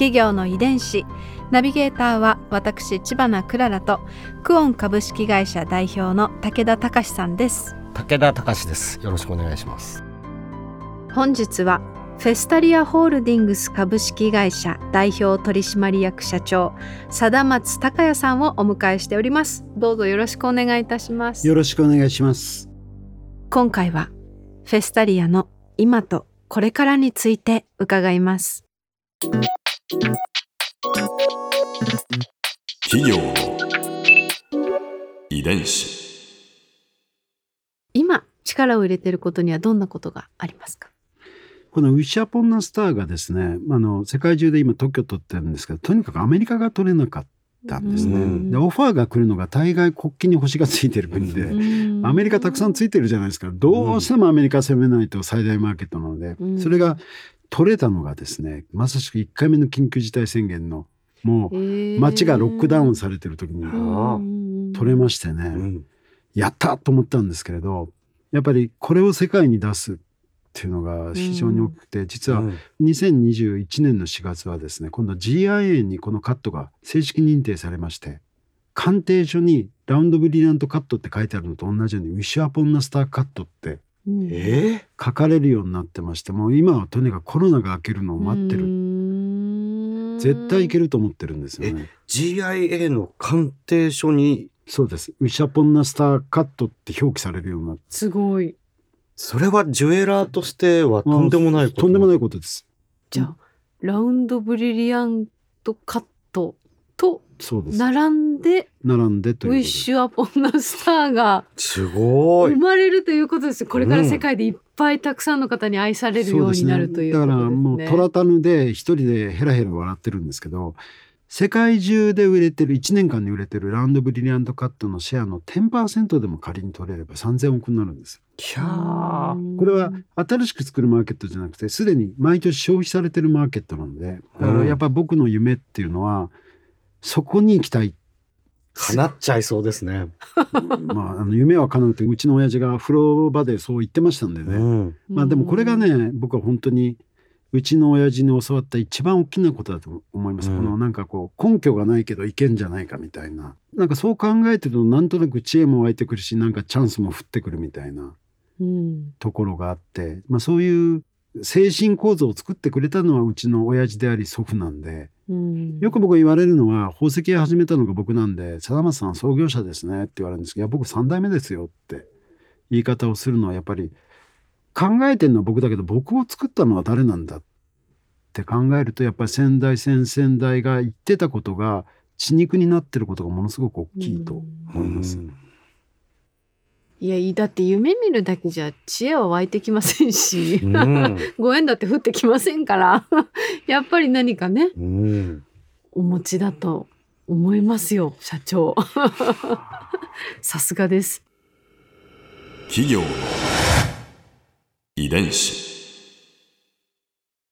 企業の遺伝子。ナビゲーターは私千葉なクララとクオン株式会社代表の武田隆さんです。武田隆です。よろしくお願いします。本日はフェスタリアホールディングス株式会社代表取締役社長貞松孝也さんをお迎えしております。どうぞよろしくお願いいたします。よろしくお願いします。今回はフェスタリアの今とこれからについて伺います企業の遺伝子。今力を入れていることにはどんなことがありますか？このウィッシュアポンナスターがですねあの世界中で今特許取ってるんですけどとにかくアメリカが取れなかったんですね。でオファーが来るのが大概国旗に星がついてる国でアメリカたくさんついてるじゃないですか。どうしてもアメリカ攻めないと最大マーケットなので、それが取れたのがですねまさしく1回目の緊急事態宣言のもう街がロックダウンされてる時に取れましてね、やったと思ったんですけれどやっぱりこれを世界に出すっていうのが非常に大きくて、実は2021年の4月はですね今度 GIA にこのカットが正式認定されまして鑑定書にラウンドブリリアントカットって書いてあるのと同じようにウィッシュアポンナスターカットってえ書かれるようになってましてもう今はとにかくコロナが明けるのを待ってる。絶対いけると思ってるんですよね。GIA の鑑定書に？そうです。ウィッシャポンナスターカットって表記されるようになって。すごい。それはジュエラーとしてはとんでもないこと。とんでもないことです。じゃあラウンドブリリアントカットと並んで並んでというウィッシュアポンナスターがすごい。生まれるということです。これから世界でいっぱいたくさんの方に愛されるようになるというだからことですね。もうトラタヌで一人でヘラヘラ笑ってるんですけど世界中で売れてる1年間に売れてるラウンドブリリアントカットのシェアの10%でも仮に取れれば3000億になるんですキャー。これは新しく作るマーケットじゃなくてすでに毎年消費されてるマーケットなのでだからやっぱり僕の夢っていうのはそこに行きたい。叶っちゃいそうですね、まああの夢は叶うってうちの親父が風呂場でそう言ってましたんでね、うん。まあでもこれがね僕は本当にうちの親父に教わった一番大きなことだと思います、うん。このなんかこう根拠がないけどいけんじゃないかみたいな。なんかそう考えてるとなんとなく知恵も湧いてくるしなんかチャンスも降ってくるみたいなうん。ところがあって、まあ、そういう精神構造を作ってくれたのはうちの親父であり祖父なんでうんよく僕言われるのは宝石屋始めたのが僕なんで「貞松さん創業者ですね」って言われるんですけど「いや僕3代目ですよ」って言い方をするのはやっぱり考えてるのは僕だけど僕を作ったのは誰なんだって考えるとやっぱり先代先々代が言ってたことが血肉になってることがものすごく大きいと思います。いやだって夢見るだけじゃ知恵は湧いてきませんし、うん。ご縁だって降ってきませんから。やっぱり何かねうん。お持ちだと思いますよ社長。さすがです。企業の遺伝子。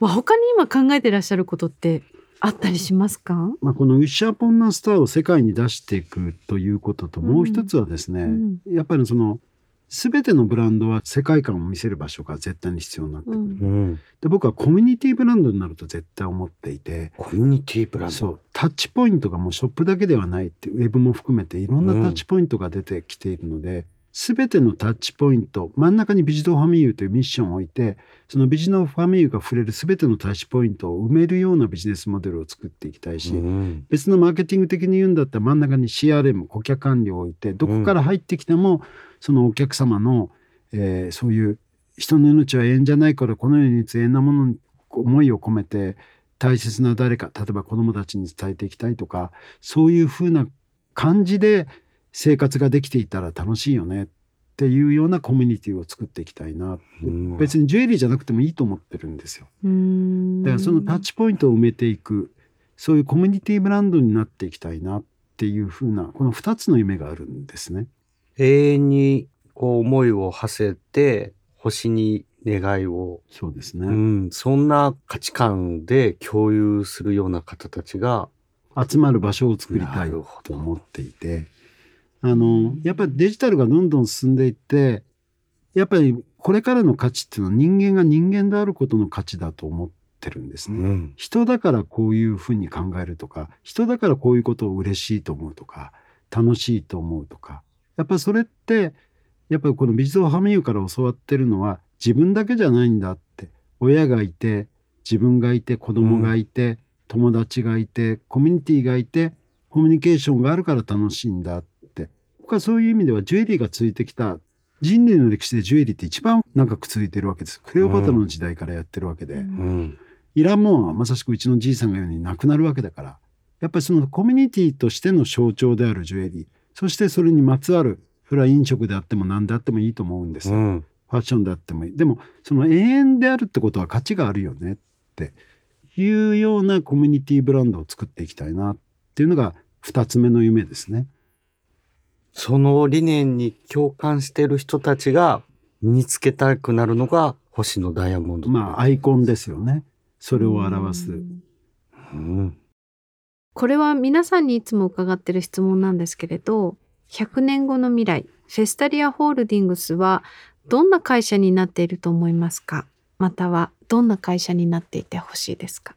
まあ他に今考えてらっしゃることってあったりしますか、まあ、このウィッシャーポンナスターを世界に出していくということと、うん。もう一つはですね、うん。やっぱりその全てのブランドは世界観を見せる場所が絶対に必要になってくる、うん。うん。で僕はコミュニティブランドになると絶対思っていてコミュニティブランド。そう。タッチポイントがもうショップだけではないってウェブも含めていろんなタッチポイントが出てきているので、全てのタッチポイント真ん中にビジドファミユーというミッションを置いてそのビジドファミユーが触れる全てのタッチポイントを埋めるようなビジネスモデルを作っていきたいし、うん。別のマーケティング的に言うんだったら真ん中に CRM 顧客管理を置いてどこから入ってきてもそのお客様の、えーそういう人の命は永遠じゃないからこの世に永遠なものに思いを込めて大切な誰か例えば子どもたちに伝えていきたいとかそういうふうな感じで生活ができていたら楽しいよねっていうようなコミュニティを作っていきたいな、うん。別にジュエリーじゃなくてもいいと思ってるんですよ。うん。だからそのタッチポイントを埋めていくそういうコミュニティブランドになっていきたいなっていうふうなこの2つの夢があるんですね。永遠にこう思いを馳せて星に願いを、そうですね、うん、そんな価値観で共有するような方たちが集まる場所を作りたないと思っていてあのやっぱりデジタルがどんどん進んでいってやっぱりこれからの価値っていうのは人間が人間であることの価値だと思ってるんですね。うん人だからこういうふうに考えるとか人だからこういうことを嬉しいと思うとか楽しいと思うとかやっぱりそれってやっぱりこの美術ハミユから教わってるのは自分だけじゃないんだって親がいて自分がいて子供がいて、友達がいてコミュニティがいてコミュニケーションがあるから楽しいんだって僕はそういう意味ではジュエリーがついてきた人類の歴史でジュエリーって一番長く続いてるわけです。クレオパトラの時代からやってるわけで。うん。いらんもんはまさしくうちのじいさんが言うようになくなるわけだから。やっぱりそのコミュニティとしての象徴であるジュエリー。そしてそれにまつわるそれは飲食であっても何であってもいいと思うんです、フうん。ァッションであってもいい。でもその永遠であるってことは価値があるよねっていうようなコミュニティブランドを作っていきたいなっていうのが2つ目の夢ですね。その理念に共感している人たちが身につけたくなるのが星のダイヤモンド。まあアイコンですよねそれを表す。うんこれは皆さんにいつも伺ってる質問なんですけれど100年後の未来フェスタリアホールディングスはどんな会社になっていると思いますか？またはどんな会社になっていてほしいですか？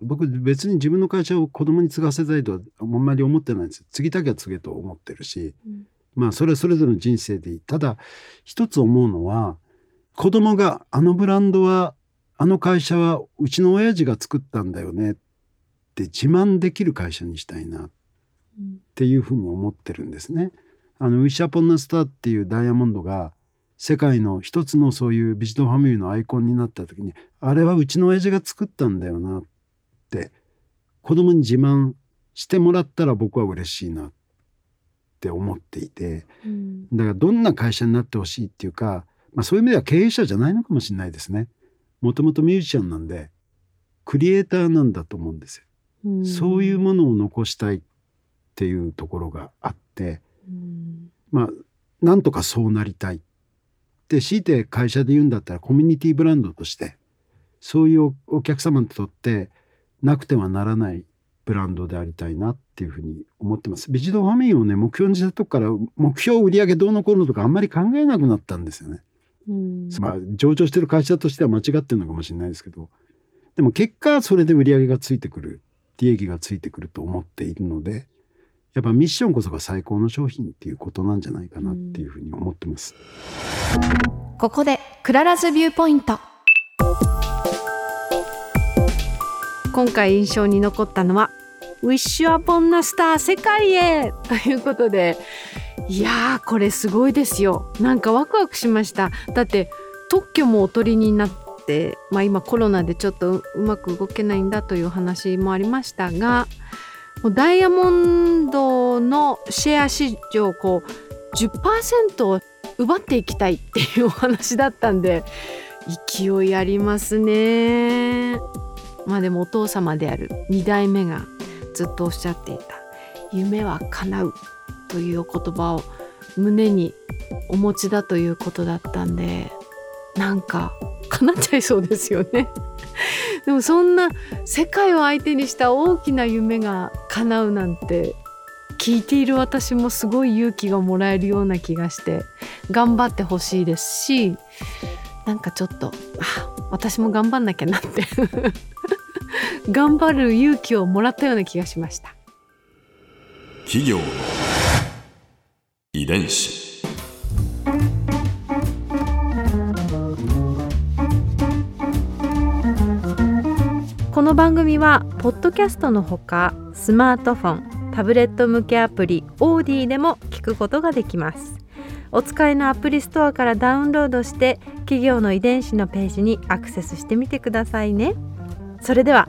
僕別に自分の会社を子供に継がせたいとはあんまり思ってないんです継ぎたきゃ継げと思ってるし、うん。まあそれはそれぞれの人生でいいただ一つ思うのは子供があのブランドはあの会社はうちの親父が作ったんだよねって自慢できる会社にしたいなっていうふうに思ってるんですね。あのウィッシャーポンナスターっていうダイヤモンドが世界の一つのそういうビジトファミリーのアイコンになった時にあれはうちの親父が作ったんだよなって子供に自慢してもらったら僕は嬉しいなって思っていてうんだからどんな会社になってほしいっていうか、まあ、そういう意味では経営者じゃないのかもしれないですね。もともとミュージシャンなんでクリエイターなんだと思うんですよ。うんそういうものを残したいっていうところがあってうんまあなんとかそうなりたいで強いて会社で言うんだったらコミュニティブランドとしてそういうおお客様にとってなくてはならないブランドでありたいなっていうふうに思ってます。ビジドファミリーをね目標にしたとこから目標売上どうのこうのとかあんまり考えなくなったんですよね。うんまあ上場してる会社としては間違ってるのかもしれないですけどでも結果それで売り上げがついてくる利益がついてくると思っているのでやっぱミッションこそが最高の商品っていうことなんじゃないかなっていうふうに思ってます。ここでクララズ viewpoint 今回印象に残ったのは「 Wish Upon a Star 世界へ!」ということで。いやーこれすごいですよ。なんかワクワクしました。だって特許もおとりになって、まあ、今コロナでちょっとうまく動けないんだという話もありましたがもうダイヤモンドのシェア市場こう10%を奪っていきたいっていうお話だったんで勢いありますね。まあでもお父様である2代目がずっとおっしゃっていた「夢は叶う」というお言葉を胸にお持ちだということだったんでなんか叶っちゃいそうですよね。でもそんな世界を相手にした大きな夢が叶うなんて聞いている私もすごい勇気がもらえるような気がして頑張ってほしいですしなんかちょっとあ私も頑張んなきゃなって。頑張る勇気をもらったような気がしました。企業の遺伝子。この番組はポッドキャストのほかスマートフォンタブレット向けアプリオーディでも聞くことができます。お使いのアプリストアからダウンロードして企業の遺伝子のページにアクセスしてみてくださいね。それでは